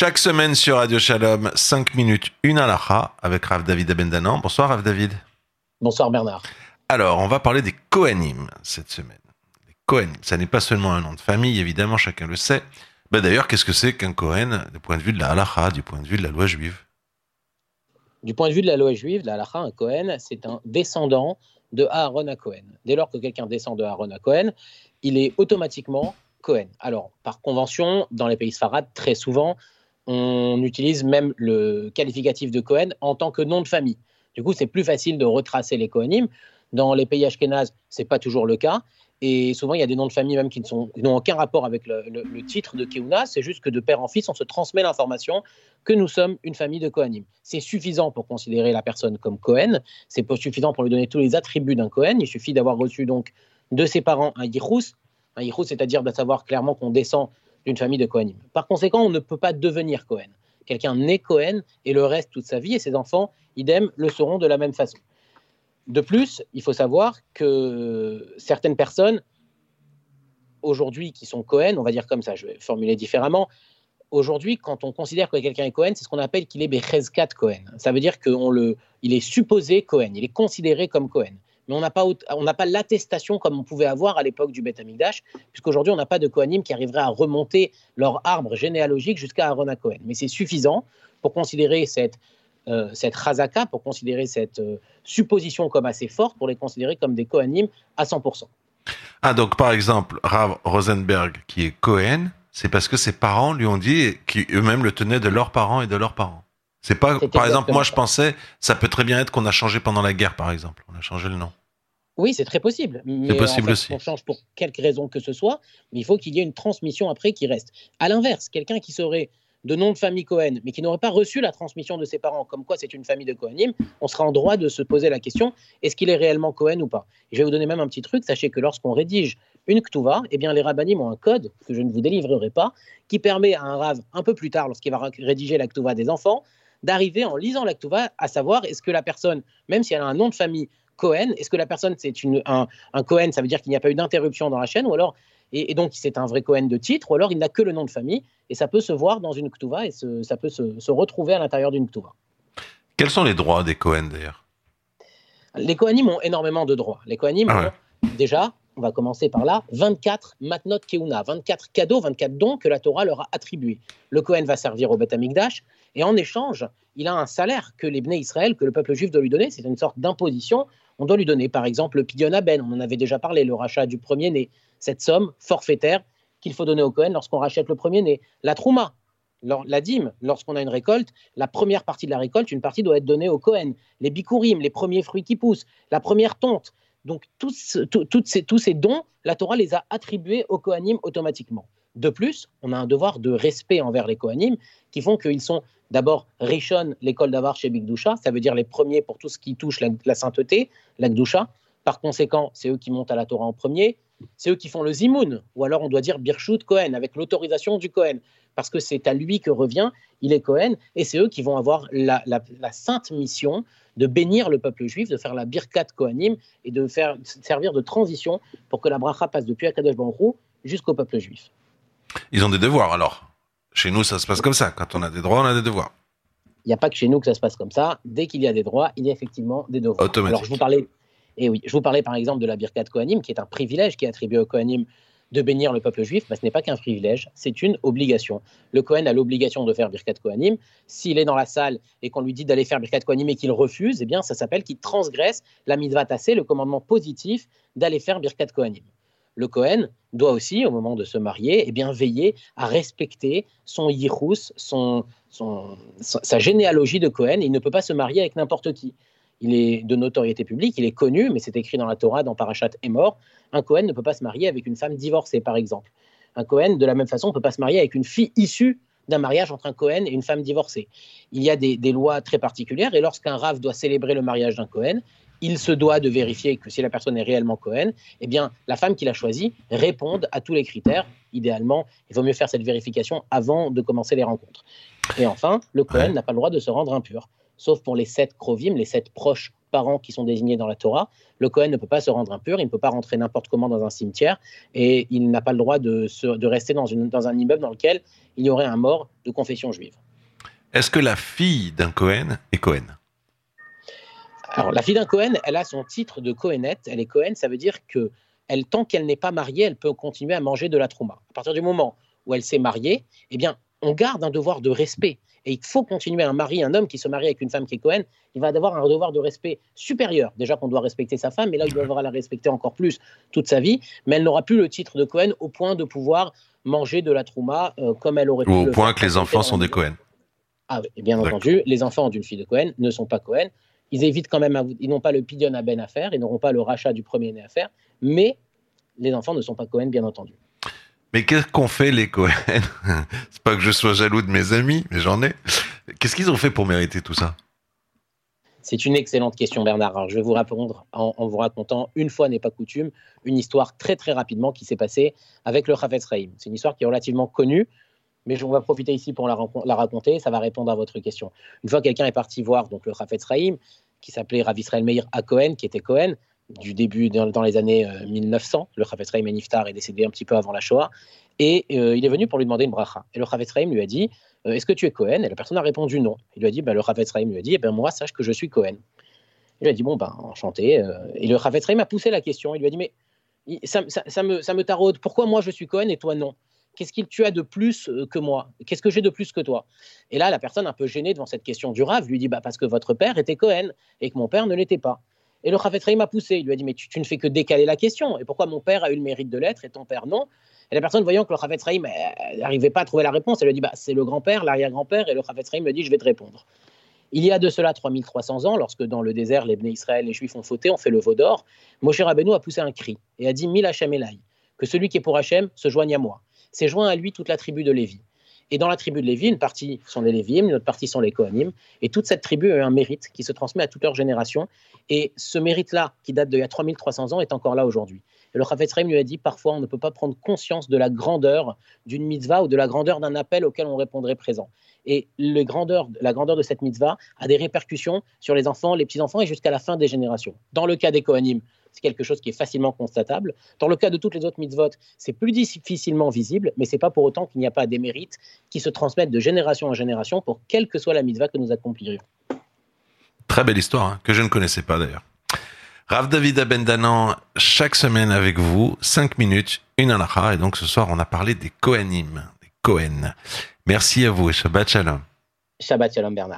Chaque semaine sur Radio Shalom, 5 minutes, une halakha avec Rav David Abendanan. Bonsoir Rav David. Bonsoir Bernard. Alors, on va parler des Kohanim cette semaine. Les Kohanim, ça n'est pas seulement un nom de famille, évidemment, chacun le sait. Bah, D'ailleurs, qu'est-ce que c'est qu'un Kohen du point de vue de la halakha, du point de vue de la loi juive? Du point de vue de la loi juive, la halakha, un Kohen, c'est un descendant de Aaron à Cohen. Dès lors que quelqu'un descend de Aaron à Cohen, il est automatiquement Cohen. Alors, par convention, dans les pays sfarades, très souvent, on utilise même le qualificatif de Cohen en tant que nom de famille. Du coup, c'est plus facile de retracer les Kohanim. Dans les pays ashkénazes, c'est pas toujours le cas. Et souvent, il y a des noms de famille même qui n'ont aucun rapport avec le, titre de Keuna. C'est juste que de père en fils, on se transmet l'information que nous sommes une famille de Kohanim. C'est suffisant pour considérer la personne comme Cohen. C'est suffisant pour lui donner tous les attributs d'un Cohen. Il suffit d'avoir reçu donc de ses parents un yichus. Un yichus, c'est-à-dire de savoir clairement qu'on descend d'une famille de Kohanim. Par conséquent, on ne peut pas devenir Cohen. Quelqu'un naît Cohen et le reste toute sa vie, et ses enfants, idem, le seront de la même façon. De plus, il faut savoir que certaines personnes, aujourd'hui, qui sont Cohen, on va dire comme ça, je vais formuler différemment, aujourd'hui, quand on considère que quelqu'un est Cohen, c'est ce qu'on appelle qu'il est Bechezkat Cohen. Ça veut dire qu'il est supposé Cohen, il est considéré comme Cohen. Mais on n'a pas, on pas l'attestation comme on pouvait avoir à l'époque du Beth Amikdash, puisqu'aujourd'hui, on n'a pas de Kohanim qui arriverait à remonter leur arbre généalogique jusqu'à Aaron à Cohen. Mais c'est suffisant pour considérer cette euh, cette razaka, pour considérer cette euh, supposition comme assez forte, pour les considérer comme des Kohanim à 100%. Ah, donc par exemple, Rav Rosenberg, qui est Cohen, c'est parce que ses parents lui ont dit qu'eux-mêmes le tenaient de leurs parents et de leurs parents. C'est pas, par exemple, moi je pensais, ça peut très bien être qu'on a changé pendant la guerre, par exemple. On a changé le nom. Oui, c'est très possible. C'est possible aussi. On change pour quelque raison que ce soit, mais il faut qu'il y ait une transmission après qui reste. À l'inverse, quelqu'un qui serait de nom de famille Cohen, mais qui n'aurait pas reçu la transmission de ses parents, comme quoi c'est une famille de Kohanim, on sera en droit de se poser la question est-ce qu'il est réellement Cohen ou pas? Et Je vais vous donner même un petit truc sachez que lorsqu'on rédige une Ktuva, eh bien les rabbinim ont un code que je ne vous délivrerai pas, qui permet à un rave un peu plus tard, lorsqu'il va rédiger la Ktuva des enfants, d'arriver en lisant la Ktuva à savoir est-ce que la personne, même si elle a un nom de famille Cohen, est-ce que la personne c'est un, un Cohen, ça veut dire qu'il n'y a pas eu d'interruption dans la chaîne, ou alors et, donc c'est un vrai Cohen de titre, ou alors il n'a que le nom de famille, et ça peut se voir dans une Ktuva, et ça peut se, retrouver à l'intérieur d'une Ktuva. Quels sont les droits des Cohen d'ailleurs? Les Kohanim ont énormément de droits. Les Kohanim ah ont déjà, on va commencer par là, 24 matnot keuna, 24 cadeaux, 24 dons que la Torah leur a attribués. Le Kohen va servir au Beth Amikdash, et en échange, il a un salaire que les Bnei Israël, que le peuple juif doit lui donner, c'est une sorte d'imposition. On doit lui donner, par exemple, le Pidyon Aben, on en avait déjà parlé, le rachat du premier-né, cette somme forfaitaire qu'il faut donner au Cohen lorsqu'on rachète le premier-né. La Trouma, la dîme, lorsqu'on a une récolte, la première partie de la récolte, une partie doit être donnée au Cohen. Les bikurim, les premiers fruits qui poussent, la première tonte. Donc tous, ces, tous ces dons, la Torah les a attribués au Kohanim automatiquement. De plus, on a un devoir de respect envers les Kohanim qui font qu'ils sont d'abord Rishon, l'école d'Avar chez Bigdusha, ça veut dire les premiers pour tout ce qui touche la, sainteté, la Gdusha. Par conséquent, c'est eux qui montent à la Torah en premier c'est eux qui font le zimoun, ou alors on doit dire Birchut Cohen, avec l'autorisation du Cohen, parce que c'est à lui que revient, il est Cohen, et c'est eux qui vont avoir la, sainte mission de bénir le peuple juif, de faire la Birkat Kohanim, et de faire servir de transition pour que la bracha passe depuis Akadosh Baruch jusqu'au peuple juif. Ils ont des devoirs alors Chez nous, ça se passe comme ça. Quand on a des droits, on a des devoirs. Il n'y a pas que chez nous que ça se passe comme ça. Dès qu'il y a des droits, il y a effectivement des devoirs. Alors je vous parlais et oui, je vous parlais par exemple de la Birkat Kohanim, qui est un privilège qui est attribué au Kohanim de bénir le peuple juif, mais ce n'est pas qu'un privilège, c'est une obligation. Le Kohen a l'obligation de faire Birkat Kohanim. S'il est dans la salle et qu'on lui dit d'aller faire Birkat Kohanim et qu'il refuse, eh bien, ça s'appelle qu'il transgresse la mitzvah tassée, le commandement positif d'aller faire Birkat Kohanim. Le Kohen doit aussi, au moment de se marier, eh bien, veiller à respecter son yichus, son, sa généalogie de Kohen. Il ne peut pas se marier avec n'importe qui il est de notoriété publique, il est connu, mais c'est écrit dans la Torah, dans Parashat mort. Un Cohen ne peut pas se marier avec une femme divorcée, par exemple. Un Cohen, de la même façon, ne peut pas se marier avec une fille issue d'un mariage entre un Cohen et une femme divorcée. Il y a des, lois très particulières, et lorsqu'un Rav doit célébrer le mariage d'un Cohen, il se doit de vérifier que si la personne est réellement Cohen, eh bien, la femme qu'il a choisie réponde à tous les critères. Idéalement, il vaut mieux faire cette vérification avant de commencer les rencontres. Et enfin, le Cohen n'a pas le droit de se rendre impur sauf pour les sept krovim, les sept proches parents qui sont désignés dans la Torah. Le Cohen ne peut pas se rendre impur, il ne peut pas rentrer n'importe comment dans un cimetière et il n'a pas le droit de, de rester dans, une, dans un immeuble dans lequel il y aurait un mort de confession juive. Est-ce que la fille d'un Cohen est Cohen? Alors, la fille d'un Cohen, elle a son titre de Cohenette. Elle est Cohen, ça veut dire que elle, tant qu'elle n'est pas mariée, elle peut continuer à manger de la trouma. À partir du moment où elle s'est mariée, eh bien, on garde un devoir de respect. Et il faut continuer un mari, un homme qui se marie avec une femme qui est Cohen, il va avoir un devoir de respect supérieur. Déjà qu'on doit respecter sa femme, mais là, il devra la respecter encore plus toute sa vie. Mais elle n'aura plus le titre de Cohen au point de pouvoir manger de la trouma euh, comme elle aurait pu. Ou au point que les enfants sont des Cohen. Ah oui, bien entendu, les enfants d'une fille de Cohen ne sont pas Cohen. Ils évitent quand même, ils n'ont pas le pidion à Ben à faire, ils n'auront pas le rachat du premier-né à faire, mais les enfants ne sont pas Cohen, bien entendu. Mais qu'est-ce qu'ont fait les Cohen? C'est pas que je sois jaloux de mes amis, mais j'en ai. Qu'est-ce qu'ils ont fait pour mériter tout ça? C'est une excellente question, Bernard. je vais vous répondre en, vous racontant, une fois n'est pas coutume, une histoire très très rapidement qui s'est passée avec le Chafetz Rahim. C'est une histoire qui est relativement connue, mais on va profiter ici pour la, raconter. Ça va répondre à votre question. Une fois, quelqu'un est parti voir donc le Chafetz Rahim, qui s'appelait Rav Israël Meir à Cohen, qui était Cohen, du début dans, les années 1900. Euh, le Chafetz Rahim Niftar est décédé un petit peu avant la Shoah. Et euh, il est venu pour lui demander une bracha. Et le Chafetz Rahim lui a dit euh, Est-ce que tu es Cohen? Et la personne a répondu non. Il lui a dit bah, Le Chafetz Rahim lui a dit eh ben, Moi, sache que je suis Cohen. Il lui a dit Bon, ben, enchanté. Et le Chafetz Rahim a poussé la question. Il lui a dit Mais ça, me, ça me taraude. Pourquoi moi je suis Cohen et toi non? Qu'est-ce que tu as de plus que moi? Qu'est-ce que j'ai de plus que toi? Et là, la personne, un peu gênée devant cette question du Rav, lui dit bah, Parce que votre père était Cohen et que mon père ne l'était pas. Et le Chafetz m'a poussé. Il lui a dit Mais tu, ne fais que décaler la question. Et pourquoi mon père a eu le mérite de l'être et ton père non? Et la personne, voyant que le Chafetz n'arrivait pas à trouver la réponse, elle lui a dit bah, C'est le grand-père, l'arrière-grand-père. Et le Chafetz me dit Je vais te répondre. Il y a de cela 3300 ans, lorsque dans le désert, les Bnei Israël, les Juifs ont fauté, ont fait le veau d'or, Moshe Rabbeinu a poussé un cri et a dit Mil Hachem Elai, que celui qui est pour Hachem se joigne à moi. C'est joint à lui toute la tribu de Lévi. Et dans la tribu de Lévi, une partie sont les Léviim, une autre partie sont les Kohanim. Et toute cette tribu a un mérite qui se transmet à toute leur génération. Et ce mérite-là, qui date d'il y a 3300 ans, est encore là aujourd'hui. Et le Chafetz lui a dit parfois, on ne peut pas prendre conscience de la grandeur d'une mitzvah ou de la grandeur d'un appel auquel on répondrait présent. Et la grandeur de cette mitzvah a des répercussions sur les enfants, les petits-enfants et jusqu'à la fin des générations. Dans le cas des Kohanim, c'est quelque chose qui est facilement constatable. Dans le cas de toutes les autres mitzvot, c'est plus difficilement visible, mais c'est pas pour autant qu'il n'y a pas des mérites qui se transmettent de génération en génération pour quelle que soit la mitzvah que nous accomplirions. Très belle histoire, hein, que je ne connaissais pas d'ailleurs. Rav David Abendanan, chaque semaine avec vous, 5 minutes, une halakha, et donc ce soir on a parlé des Kohanim, des Kohen. Merci à vous et Shabbat Shalom. Shabbat Shalom Bernard.